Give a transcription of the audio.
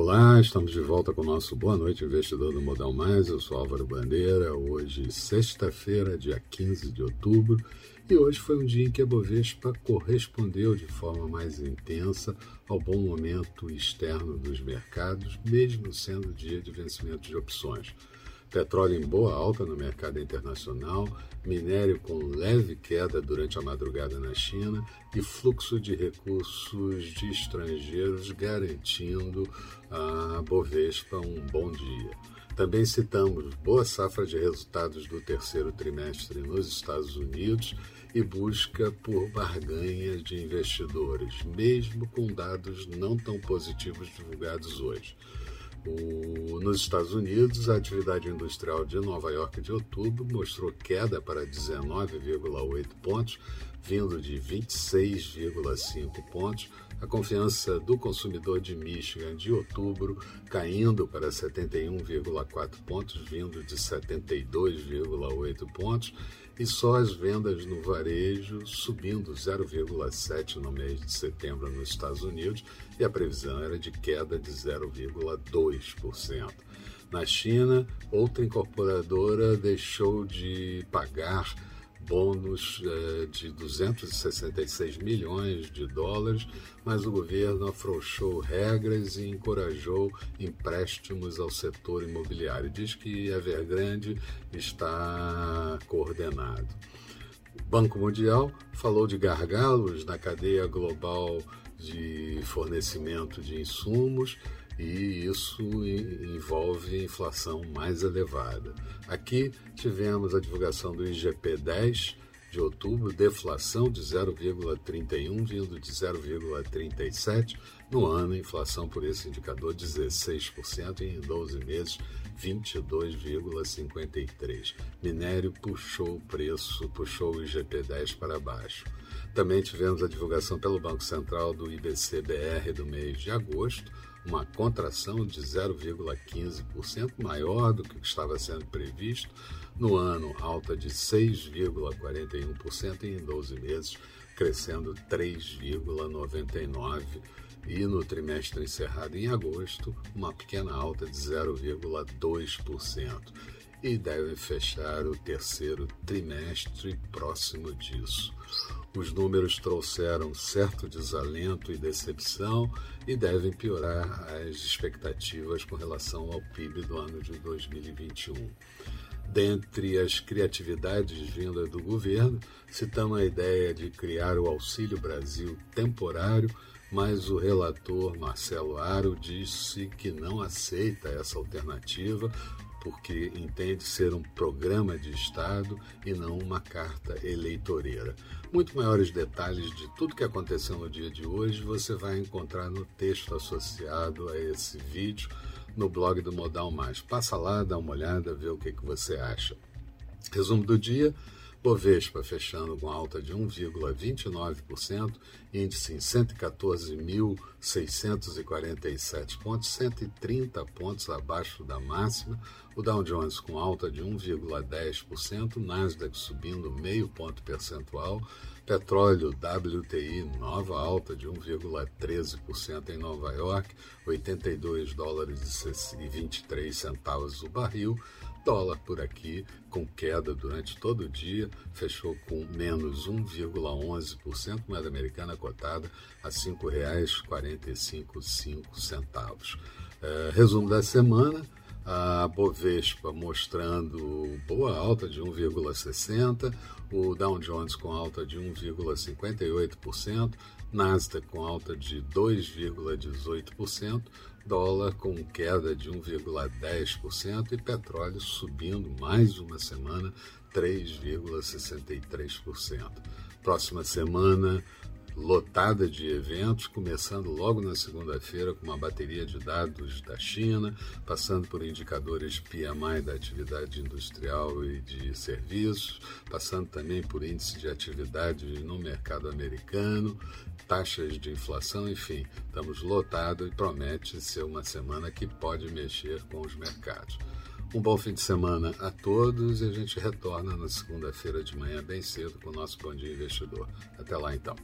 Olá, estamos de volta com o nosso Boa Noite Investidor do Modal Mais. Eu sou Álvaro Bandeira. Hoje, sexta-feira, dia 15 de outubro, e hoje foi um dia em que a Bovespa correspondeu de forma mais intensa ao bom momento externo dos mercados, mesmo sendo dia de vencimento de opções. Petróleo em boa alta no mercado internacional, minério com leve queda durante a madrugada na China e fluxo de recursos de estrangeiros garantindo a Bovespa um bom dia. Também citamos boa safra de resultados do terceiro trimestre nos Estados Unidos e busca por barganhas de investidores, mesmo com dados não tão positivos divulgados hoje. O, nos Estados Unidos, a atividade industrial de Nova York de outubro mostrou queda para 19,8 pontos, vindo de 26,5 pontos. A confiança do consumidor de Michigan de outubro caindo para 71,4 pontos, vindo de 72,8 pontos e só as vendas no varejo subindo 0,7 no mês de setembro nos Estados Unidos e a previsão era de queda de 0,2%. Na China, outra incorporadora deixou de pagar bônus eh, de 266 milhões de dólares, mas o governo afrouxou regras e encorajou empréstimos ao setor imobiliário. Diz que Evergrande está coordenado. O Banco Mundial falou de gargalos na cadeia global de fornecimento de insumos e isso envolve inflação mais elevada. Aqui tivemos a divulgação do IGP 10 de outubro, deflação de 0,31, vindo de 0,37. No ano, inflação por esse indicador 16% e em 12 meses 22,53. Minério puxou o preço, puxou o IGP-10 para baixo. Também tivemos a divulgação pelo Banco Central do IBC-BR do mês de agosto, uma contração de 0,15%, maior do que estava sendo previsto. No ano, alta de 6,41% e em 12 meses, crescendo 3,99%. E no trimestre encerrado em agosto, uma pequena alta de 0,2%. E deve fechar o terceiro trimestre próximo disso. Os números trouxeram certo desalento e decepção e devem piorar as expectativas com relação ao PIB do ano de 2021. Dentre as criatividades vindas do governo, citamos a ideia de criar o Auxílio Brasil temporário, mas o relator Marcelo Aro disse que não aceita essa alternativa porque entende ser um programa de Estado e não uma carta eleitoreira. Muito maiores detalhes de tudo que aconteceu no dia de hoje você vai encontrar no texto associado a esse vídeo no blog do Modal Mais. Passa lá, dá uma olhada, vê o que, que você acha. Resumo do dia. Bovespa fechando com alta de 1,29%, índice em 114.647 pontos, 130 pontos abaixo da máxima. O Dow Jones com alta de 1,10%, Nasdaq subindo meio ponto percentual, petróleo WTI nova alta de 1,13% em Nova York, 82 dólares e 23 centavos o barril. Dólar por aqui com queda durante todo o dia, fechou com menos 1,11%, moeda americana cotada a R$ 5,455. É, resumo da semana, a Bovespa mostrando boa alta de 1,60%, o Dow Jones com alta de 1,58%, Nasdaq com alta de 2,18%, dólar com queda de 1,10% e petróleo subindo mais uma semana 3,63%. Próxima semana, lotada de eventos, começando logo na segunda-feira com uma bateria de dados da China, passando por indicadores PMI da atividade industrial e de serviços, passando também por índice de atividade no mercado americano, taxas de inflação, enfim, estamos lotados e promete ser uma semana que pode mexer com os mercados. Um bom fim de semana a todos e a gente retorna na segunda-feira de manhã bem cedo com o nosso Bom Dia Investidor. Até lá então.